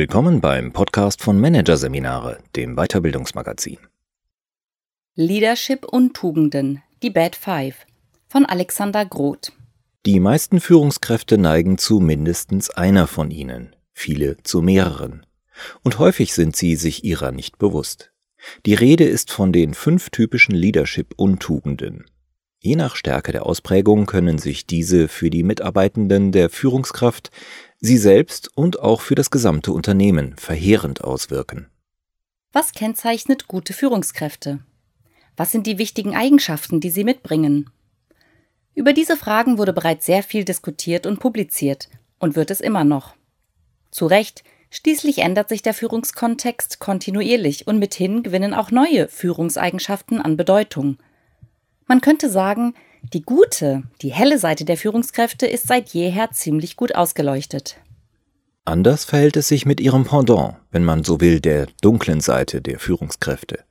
Willkommen beim Podcast von Managerseminare, dem Weiterbildungsmagazin. Leadership und Tugenden, die Bad Five von Alexander Groth. Die meisten Führungskräfte neigen zu mindestens einer von ihnen, viele zu mehreren. Und häufig sind sie sich ihrer nicht bewusst. Die Rede ist von den fünf typischen Leadership-Untugenden. Je nach Stärke der Ausprägung können sich diese für die Mitarbeitenden der Führungskraft, sie selbst und auch für das gesamte Unternehmen verheerend auswirken. Was kennzeichnet gute Führungskräfte? Was sind die wichtigen Eigenschaften, die sie mitbringen? Über diese Fragen wurde bereits sehr viel diskutiert und publiziert und wird es immer noch. Zu Recht, schließlich ändert sich der Führungskontext kontinuierlich und mithin gewinnen auch neue Führungseigenschaften an Bedeutung – man könnte sagen, die gute, die helle Seite der Führungskräfte ist seit jeher ziemlich gut ausgeleuchtet. Anders verhält es sich mit ihrem Pendant, wenn man so will, der dunklen Seite der Führungskräfte.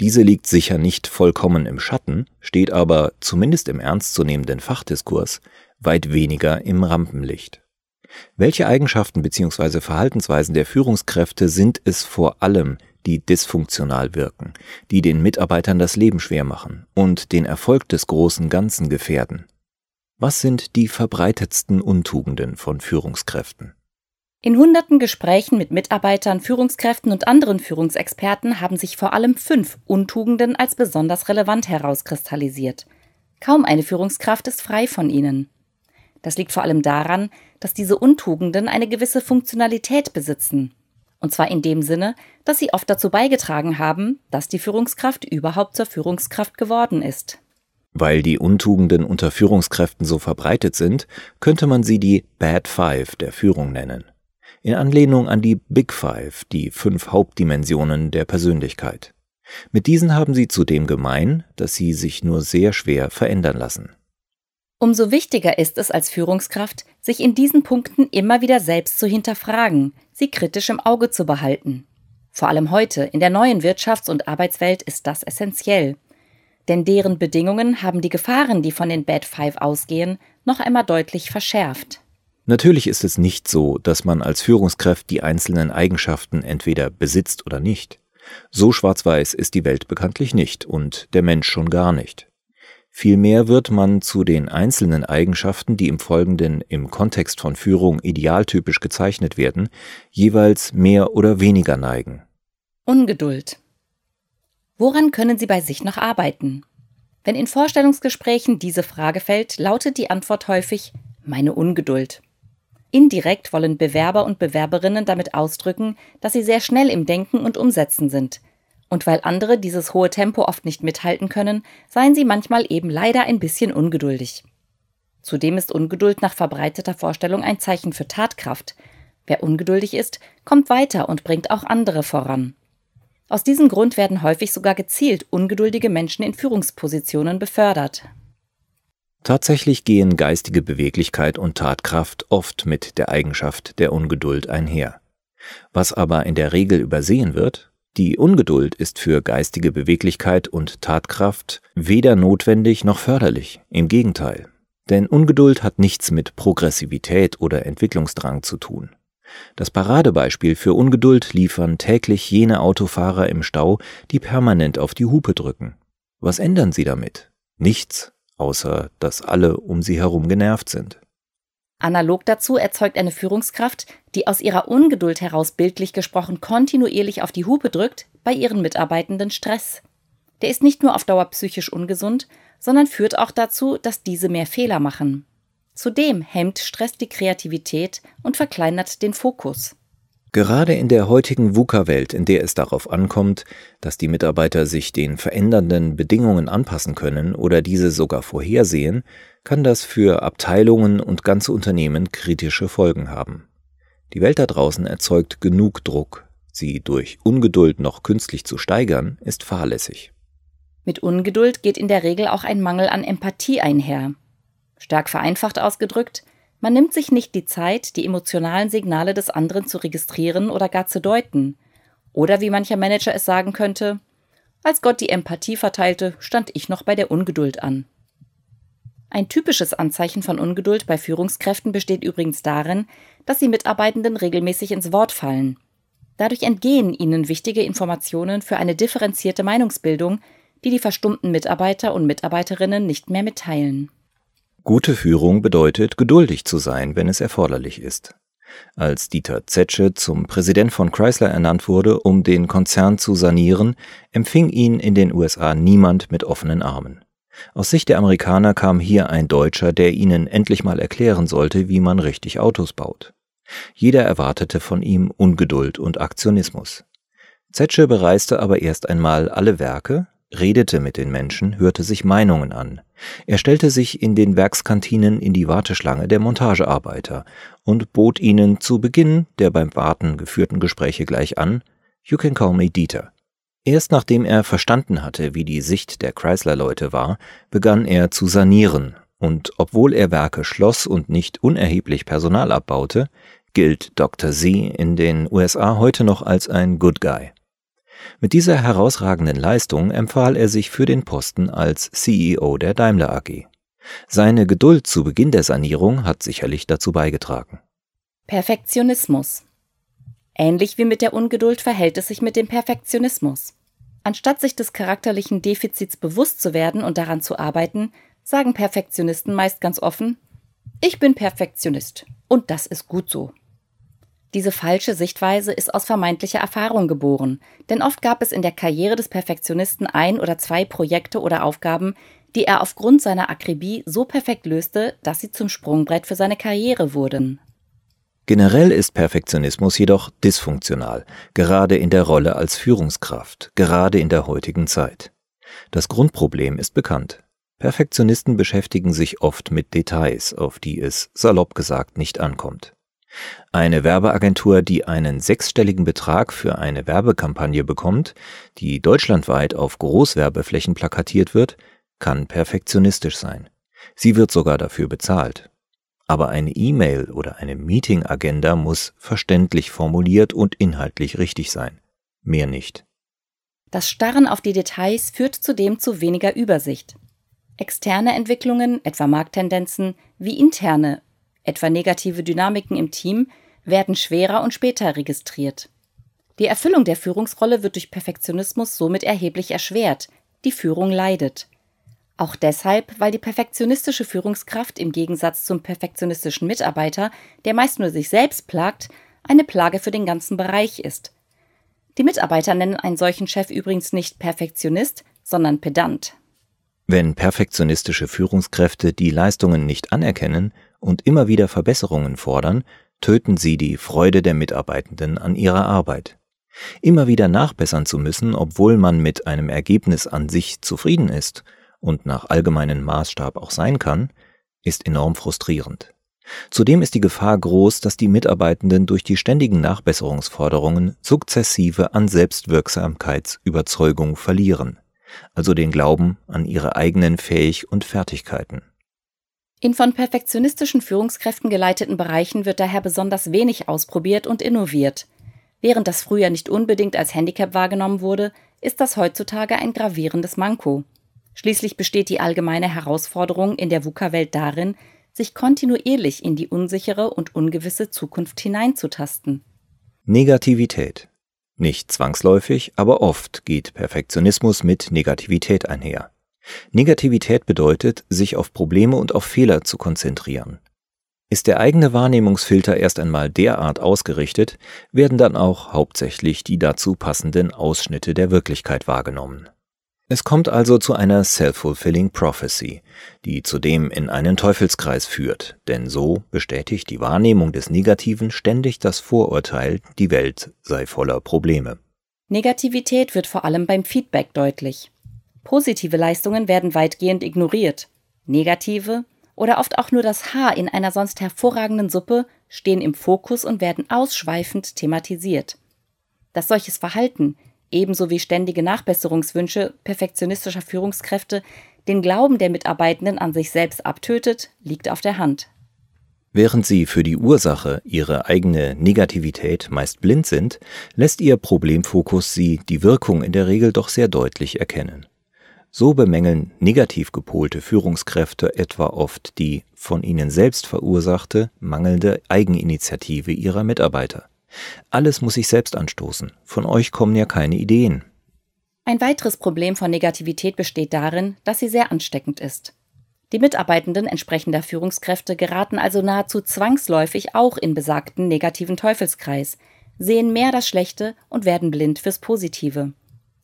Diese liegt sicher nicht vollkommen im Schatten, steht aber, zumindest im ernstzunehmenden Fachdiskurs, weit weniger im Rampenlicht. Welche Eigenschaften bzw. Verhaltensweisen der Führungskräfte sind es vor allem, die dysfunktional wirken, die den Mitarbeitern das Leben schwer machen und den Erfolg des großen Ganzen gefährden. Was sind die verbreitetsten Untugenden von Führungskräften? In hunderten Gesprächen mit Mitarbeitern, Führungskräften und anderen Führungsexperten haben sich vor allem fünf Untugenden als besonders relevant herauskristallisiert. Kaum eine Führungskraft ist frei von ihnen. Das liegt vor allem daran, dass diese Untugenden eine gewisse Funktionalität besitzen. Und zwar in dem Sinne, dass sie oft dazu beigetragen haben, dass die Führungskraft überhaupt zur Führungskraft geworden ist. Weil die Untugenden unter Führungskräften so verbreitet sind, könnte man sie die Bad Five der Führung nennen. In Anlehnung an die Big Five, die fünf Hauptdimensionen der Persönlichkeit. Mit diesen haben sie zudem gemein, dass sie sich nur sehr schwer verändern lassen. Umso wichtiger ist es als Führungskraft, sich in diesen Punkten immer wieder selbst zu hinterfragen, sie kritisch im Auge zu behalten. Vor allem heute, in der neuen Wirtschafts- und Arbeitswelt, ist das essentiell. Denn deren Bedingungen haben die Gefahren, die von den Bad Five ausgehen, noch einmal deutlich verschärft. Natürlich ist es nicht so, dass man als Führungskraft die einzelnen Eigenschaften entweder besitzt oder nicht. So schwarz-weiß ist die Welt bekanntlich nicht und der Mensch schon gar nicht. Vielmehr wird man zu den einzelnen Eigenschaften, die im Folgenden im Kontext von Führung idealtypisch gezeichnet werden, jeweils mehr oder weniger neigen. Ungeduld. Woran können Sie bei sich noch arbeiten? Wenn in Vorstellungsgesprächen diese Frage fällt, lautet die Antwort häufig meine Ungeduld. Indirekt wollen Bewerber und Bewerberinnen damit ausdrücken, dass sie sehr schnell im Denken und Umsetzen sind, und weil andere dieses hohe Tempo oft nicht mithalten können, seien sie manchmal eben leider ein bisschen ungeduldig. Zudem ist Ungeduld nach verbreiteter Vorstellung ein Zeichen für Tatkraft. Wer ungeduldig ist, kommt weiter und bringt auch andere voran. Aus diesem Grund werden häufig sogar gezielt ungeduldige Menschen in Führungspositionen befördert. Tatsächlich gehen geistige Beweglichkeit und Tatkraft oft mit der Eigenschaft der Ungeduld einher. Was aber in der Regel übersehen wird, die Ungeduld ist für geistige Beweglichkeit und Tatkraft weder notwendig noch förderlich, im Gegenteil. Denn Ungeduld hat nichts mit Progressivität oder Entwicklungsdrang zu tun. Das Paradebeispiel für Ungeduld liefern täglich jene Autofahrer im Stau, die permanent auf die Hupe drücken. Was ändern sie damit? Nichts, außer dass alle um sie herum genervt sind. Analog dazu erzeugt eine Führungskraft, die aus ihrer Ungeduld heraus bildlich gesprochen kontinuierlich auf die Hupe drückt, bei ihren Mitarbeitenden Stress. Der ist nicht nur auf Dauer psychisch ungesund, sondern führt auch dazu, dass diese mehr Fehler machen. Zudem hemmt Stress die Kreativität und verkleinert den Fokus. Gerade in der heutigen VUCA-Welt, in der es darauf ankommt, dass die Mitarbeiter sich den verändernden Bedingungen anpassen können oder diese sogar vorhersehen, kann das für Abteilungen und ganze Unternehmen kritische Folgen haben. Die Welt da draußen erzeugt genug Druck. Sie durch Ungeduld noch künstlich zu steigern, ist fahrlässig. Mit Ungeduld geht in der Regel auch ein Mangel an Empathie einher. Stark vereinfacht ausgedrückt, man nimmt sich nicht die Zeit, die emotionalen Signale des anderen zu registrieren oder gar zu deuten. Oder wie mancher Manager es sagen könnte, als Gott die Empathie verteilte, stand ich noch bei der Ungeduld an. Ein typisches Anzeichen von Ungeduld bei Führungskräften besteht übrigens darin, dass sie Mitarbeitenden regelmäßig ins Wort fallen. Dadurch entgehen ihnen wichtige Informationen für eine differenzierte Meinungsbildung, die die verstummten Mitarbeiter und Mitarbeiterinnen nicht mehr mitteilen. Gute Führung bedeutet, geduldig zu sein, wenn es erforderlich ist. Als Dieter Zetsche zum Präsident von Chrysler ernannt wurde, um den Konzern zu sanieren, empfing ihn in den USA niemand mit offenen Armen. Aus Sicht der Amerikaner kam hier ein Deutscher, der ihnen endlich mal erklären sollte, wie man richtig Autos baut. Jeder erwartete von ihm Ungeduld und Aktionismus. Zetsche bereiste aber erst einmal alle Werke, redete mit den Menschen, hörte sich Meinungen an. Er stellte sich in den Werkskantinen in die Warteschlange der Montagearbeiter und bot ihnen zu Beginn der beim Warten geführten Gespräche gleich an, You can call me Dieter. Erst nachdem er verstanden hatte, wie die Sicht der Chrysler-Leute war, begann er zu sanieren, und obwohl er Werke schloss und nicht unerheblich Personal abbaute, gilt Dr. Z in den USA heute noch als ein Good Guy. Mit dieser herausragenden Leistung empfahl er sich für den Posten als CEO der Daimler AG. Seine Geduld zu Beginn der Sanierung hat sicherlich dazu beigetragen. Perfektionismus. Ähnlich wie mit der Ungeduld verhält es sich mit dem Perfektionismus. Anstatt sich des charakterlichen Defizits bewusst zu werden und daran zu arbeiten, sagen Perfektionisten meist ganz offen, ich bin Perfektionist und das ist gut so. Diese falsche Sichtweise ist aus vermeintlicher Erfahrung geboren, denn oft gab es in der Karriere des Perfektionisten ein oder zwei Projekte oder Aufgaben, die er aufgrund seiner Akribie so perfekt löste, dass sie zum Sprungbrett für seine Karriere wurden. Generell ist Perfektionismus jedoch dysfunktional, gerade in der Rolle als Führungskraft, gerade in der heutigen Zeit. Das Grundproblem ist bekannt. Perfektionisten beschäftigen sich oft mit Details, auf die es salopp gesagt nicht ankommt. Eine Werbeagentur, die einen sechsstelligen Betrag für eine Werbekampagne bekommt, die deutschlandweit auf Großwerbeflächen plakatiert wird, kann perfektionistisch sein. Sie wird sogar dafür bezahlt. Aber eine E-Mail oder eine Meeting-Agenda muss verständlich formuliert und inhaltlich richtig sein. Mehr nicht. Das Starren auf die Details führt zudem zu weniger Übersicht. Externe Entwicklungen, etwa Markttendenzen, wie interne etwa negative Dynamiken im Team, werden schwerer und später registriert. Die Erfüllung der Führungsrolle wird durch Perfektionismus somit erheblich erschwert, die Führung leidet. Auch deshalb, weil die perfektionistische Führungskraft im Gegensatz zum perfektionistischen Mitarbeiter, der meist nur sich selbst plagt, eine Plage für den ganzen Bereich ist. Die Mitarbeiter nennen einen solchen Chef übrigens nicht Perfektionist, sondern Pedant. Wenn perfektionistische Führungskräfte die Leistungen nicht anerkennen und immer wieder Verbesserungen fordern, töten sie die Freude der Mitarbeitenden an ihrer Arbeit. Immer wieder nachbessern zu müssen, obwohl man mit einem Ergebnis an sich zufrieden ist und nach allgemeinem Maßstab auch sein kann, ist enorm frustrierend. Zudem ist die Gefahr groß, dass die Mitarbeitenden durch die ständigen Nachbesserungsforderungen sukzessive an Selbstwirksamkeitsüberzeugung verlieren, also den Glauben an ihre eigenen Fähig und Fertigkeiten. In von perfektionistischen Führungskräften geleiteten Bereichen wird daher besonders wenig ausprobiert und innoviert. Während das früher nicht unbedingt als Handicap wahrgenommen wurde, ist das heutzutage ein gravierendes Manko. Schließlich besteht die allgemeine Herausforderung in der VUCA-Welt darin, sich kontinuierlich in die unsichere und ungewisse Zukunft hineinzutasten. Negativität. Nicht zwangsläufig, aber oft geht Perfektionismus mit Negativität einher. Negativität bedeutet, sich auf Probleme und auf Fehler zu konzentrieren. Ist der eigene Wahrnehmungsfilter erst einmal derart ausgerichtet, werden dann auch hauptsächlich die dazu passenden Ausschnitte der Wirklichkeit wahrgenommen. Es kommt also zu einer self-fulfilling prophecy, die zudem in einen Teufelskreis führt, denn so bestätigt die Wahrnehmung des Negativen ständig das Vorurteil, die Welt sei voller Probleme. Negativität wird vor allem beim Feedback deutlich. Positive Leistungen werden weitgehend ignoriert. Negative oder oft auch nur das Haar in einer sonst hervorragenden Suppe stehen im Fokus und werden ausschweifend thematisiert. Dass solches Verhalten, ebenso wie ständige Nachbesserungswünsche perfektionistischer Führungskräfte, den Glauben der Mitarbeitenden an sich selbst abtötet, liegt auf der Hand. Während sie für die Ursache, ihre eigene Negativität meist blind sind, lässt ihr Problemfokus sie die Wirkung in der Regel doch sehr deutlich erkennen. So bemängeln negativ gepolte Führungskräfte etwa oft die von ihnen selbst verursachte mangelnde Eigeninitiative ihrer Mitarbeiter. Alles muss sich selbst anstoßen. Von euch kommen ja keine Ideen. Ein weiteres Problem von Negativität besteht darin, dass sie sehr ansteckend ist. Die Mitarbeitenden entsprechender Führungskräfte geraten also nahezu zwangsläufig auch in besagten negativen Teufelskreis, sehen mehr das Schlechte und werden blind fürs Positive.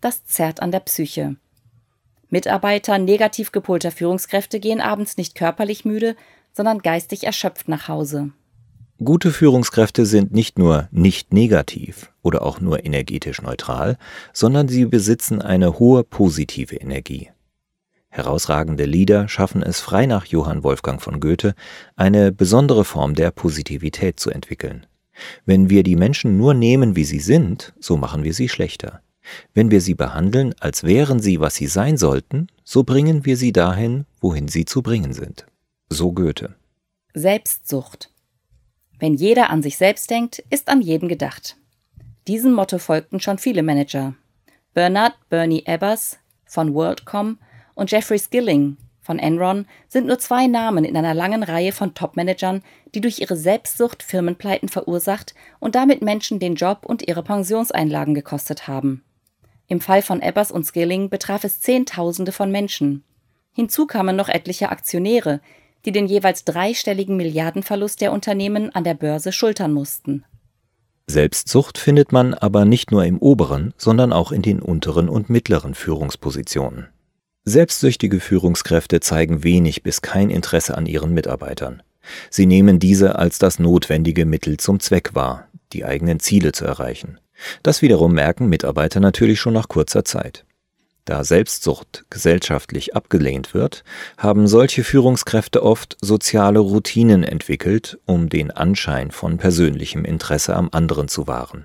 Das zerrt an der Psyche. Mitarbeiter negativ gepolter Führungskräfte gehen abends nicht körperlich müde, sondern geistig erschöpft nach Hause. Gute Führungskräfte sind nicht nur nicht negativ oder auch nur energetisch neutral, sondern sie besitzen eine hohe positive Energie. Herausragende Lieder schaffen es frei nach Johann Wolfgang von Goethe, eine besondere Form der Positivität zu entwickeln. Wenn wir die Menschen nur nehmen, wie sie sind, so machen wir sie schlechter. Wenn wir sie behandeln, als wären sie, was sie sein sollten, so bringen wir sie dahin, wohin sie zu bringen sind. So Goethe. Selbstsucht. Wenn jeder an sich selbst denkt, ist an jeden gedacht. Diesem Motto folgten schon viele Manager. Bernard Bernie Ebbers von WorldCom und Jeffrey Skilling von Enron sind nur zwei Namen in einer langen Reihe von Top-Managern, die durch ihre Selbstsucht Firmenpleiten verursacht und damit Menschen den Job und ihre Pensionseinlagen gekostet haben. Im Fall von Ebbers und Skilling betraf es Zehntausende von Menschen. Hinzu kamen noch etliche Aktionäre, die den jeweils dreistelligen Milliardenverlust der Unternehmen an der Börse schultern mussten. Selbstsucht findet man aber nicht nur im oberen, sondern auch in den unteren und mittleren Führungspositionen. Selbstsüchtige Führungskräfte zeigen wenig bis kein Interesse an ihren Mitarbeitern. Sie nehmen diese als das notwendige Mittel zum Zweck wahr, die eigenen Ziele zu erreichen. Das wiederum merken Mitarbeiter natürlich schon nach kurzer Zeit. Da Selbstsucht gesellschaftlich abgelehnt wird, haben solche Führungskräfte oft soziale Routinen entwickelt, um den Anschein von persönlichem Interesse am anderen zu wahren.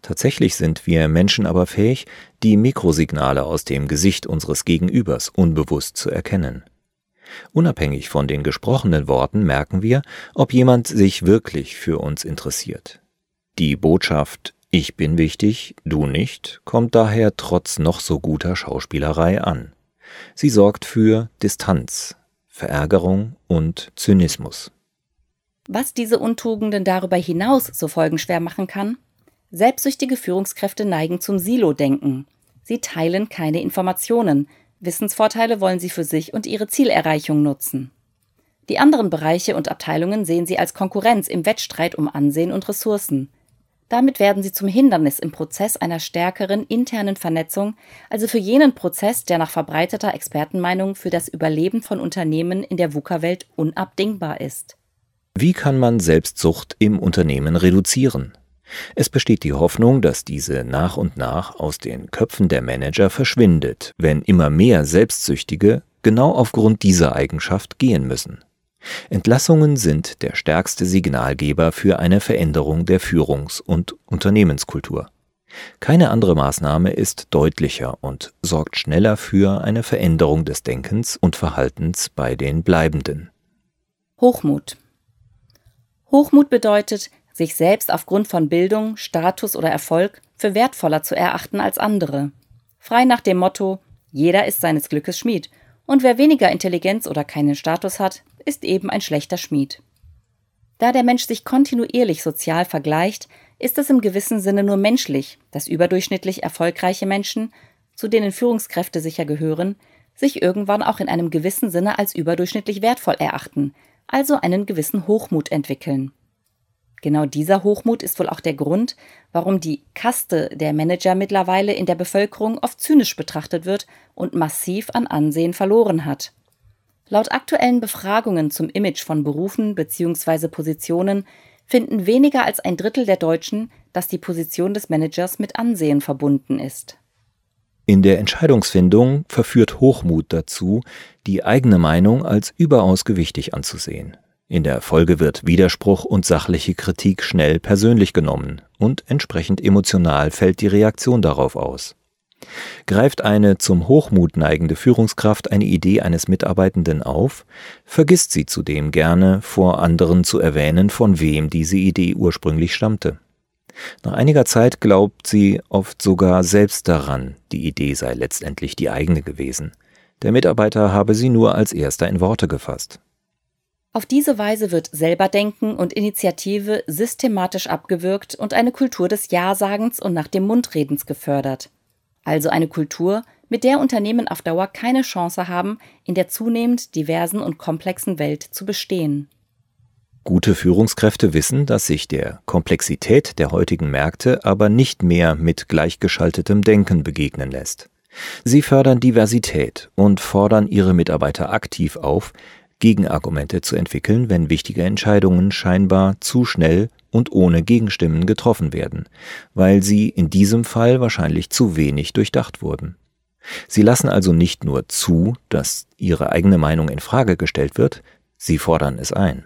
Tatsächlich sind wir Menschen aber fähig, die Mikrosignale aus dem Gesicht unseres Gegenübers unbewusst zu erkennen. Unabhängig von den gesprochenen Worten merken wir, ob jemand sich wirklich für uns interessiert. Die Botschaft ich bin wichtig, du nicht, kommt daher trotz noch so guter Schauspielerei an. Sie sorgt für Distanz, Verärgerung und Zynismus. Was diese Untugenden darüber hinaus so folgenschwer machen kann? Selbstsüchtige Führungskräfte neigen zum Silo-Denken. Sie teilen keine Informationen, Wissensvorteile wollen sie für sich und ihre Zielerreichung nutzen. Die anderen Bereiche und Abteilungen sehen sie als Konkurrenz im Wettstreit um Ansehen und Ressourcen. Damit werden sie zum Hindernis im Prozess einer stärkeren internen Vernetzung, also für jenen Prozess, der nach verbreiteter Expertenmeinung für das Überleben von Unternehmen in der VUCA-Welt unabdingbar ist. Wie kann man Selbstsucht im Unternehmen reduzieren? Es besteht die Hoffnung, dass diese nach und nach aus den Köpfen der Manager verschwindet, wenn immer mehr Selbstsüchtige genau aufgrund dieser Eigenschaft gehen müssen. Entlassungen sind der stärkste Signalgeber für eine Veränderung der Führungs- und Unternehmenskultur. Keine andere Maßnahme ist deutlicher und sorgt schneller für eine Veränderung des Denkens und Verhaltens bei den Bleibenden. Hochmut. Hochmut bedeutet, sich selbst aufgrund von Bildung, Status oder Erfolg für wertvoller zu erachten als andere. Frei nach dem Motto, jeder ist seines Glückes Schmied und wer weniger Intelligenz oder keinen Status hat, ist eben ein schlechter Schmied. Da der Mensch sich kontinuierlich sozial vergleicht, ist es im gewissen Sinne nur menschlich, dass überdurchschnittlich erfolgreiche Menschen, zu denen Führungskräfte sicher gehören, sich irgendwann auch in einem gewissen Sinne als überdurchschnittlich wertvoll erachten, also einen gewissen Hochmut entwickeln. Genau dieser Hochmut ist wohl auch der Grund, warum die Kaste der Manager mittlerweile in der Bevölkerung oft zynisch betrachtet wird und massiv an Ansehen verloren hat. Laut aktuellen Befragungen zum Image von Berufen bzw. Positionen finden weniger als ein Drittel der Deutschen, dass die Position des Managers mit Ansehen verbunden ist. In der Entscheidungsfindung verführt Hochmut dazu, die eigene Meinung als überaus gewichtig anzusehen. In der Folge wird Widerspruch und sachliche Kritik schnell persönlich genommen und entsprechend emotional fällt die Reaktion darauf aus. Greift eine zum Hochmut neigende Führungskraft eine Idee eines Mitarbeitenden auf, vergisst sie zudem gerne vor anderen zu erwähnen, von wem diese Idee ursprünglich stammte. Nach einiger Zeit glaubt sie oft sogar selbst daran, die Idee sei letztendlich die eigene gewesen. Der Mitarbeiter habe sie nur als erster in Worte gefasst. Auf diese Weise wird Selberdenken und Initiative systematisch abgewürgt und eine Kultur des Ja-Sagens und nach dem Mundredens gefördert. Also eine Kultur, mit der Unternehmen auf Dauer keine Chance haben, in der zunehmend diversen und komplexen Welt zu bestehen. Gute Führungskräfte wissen, dass sich der Komplexität der heutigen Märkte aber nicht mehr mit gleichgeschaltetem Denken begegnen lässt. Sie fördern Diversität und fordern ihre Mitarbeiter aktiv auf, Gegenargumente zu entwickeln, wenn wichtige Entscheidungen scheinbar zu schnell und ohne Gegenstimmen getroffen werden, weil sie in diesem Fall wahrscheinlich zu wenig durchdacht wurden. Sie lassen also nicht nur zu, dass ihre eigene Meinung in Frage gestellt wird, sie fordern es ein.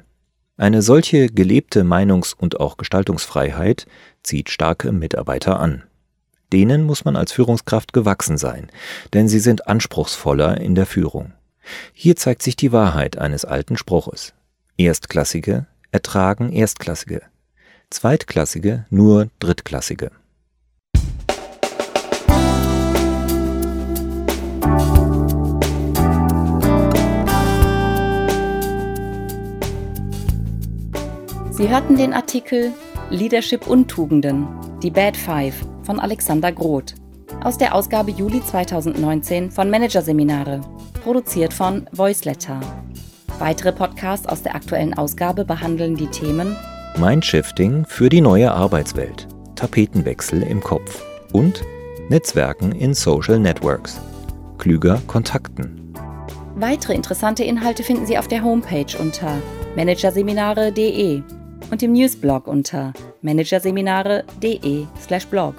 Eine solche gelebte Meinungs- und auch Gestaltungsfreiheit zieht starke Mitarbeiter an. Denen muss man als Führungskraft gewachsen sein, denn sie sind anspruchsvoller in der Führung. Hier zeigt sich die Wahrheit eines alten Spruches. Erstklassige ertragen Erstklassige, Zweitklassige nur Drittklassige. Sie hörten den Artikel Leadership Untugenden, die Bad Five von Alexander Groth aus der Ausgabe Juli 2019 von Managerseminare, produziert von Voiceletter. Weitere Podcasts aus der aktuellen Ausgabe behandeln die Themen Mindshifting für die neue Arbeitswelt, Tapetenwechsel im Kopf und Netzwerken in Social Networks, klüger Kontakten. Weitere interessante Inhalte finden Sie auf der Homepage unter managerseminare.de und im Newsblog unter managerseminare.de/blog.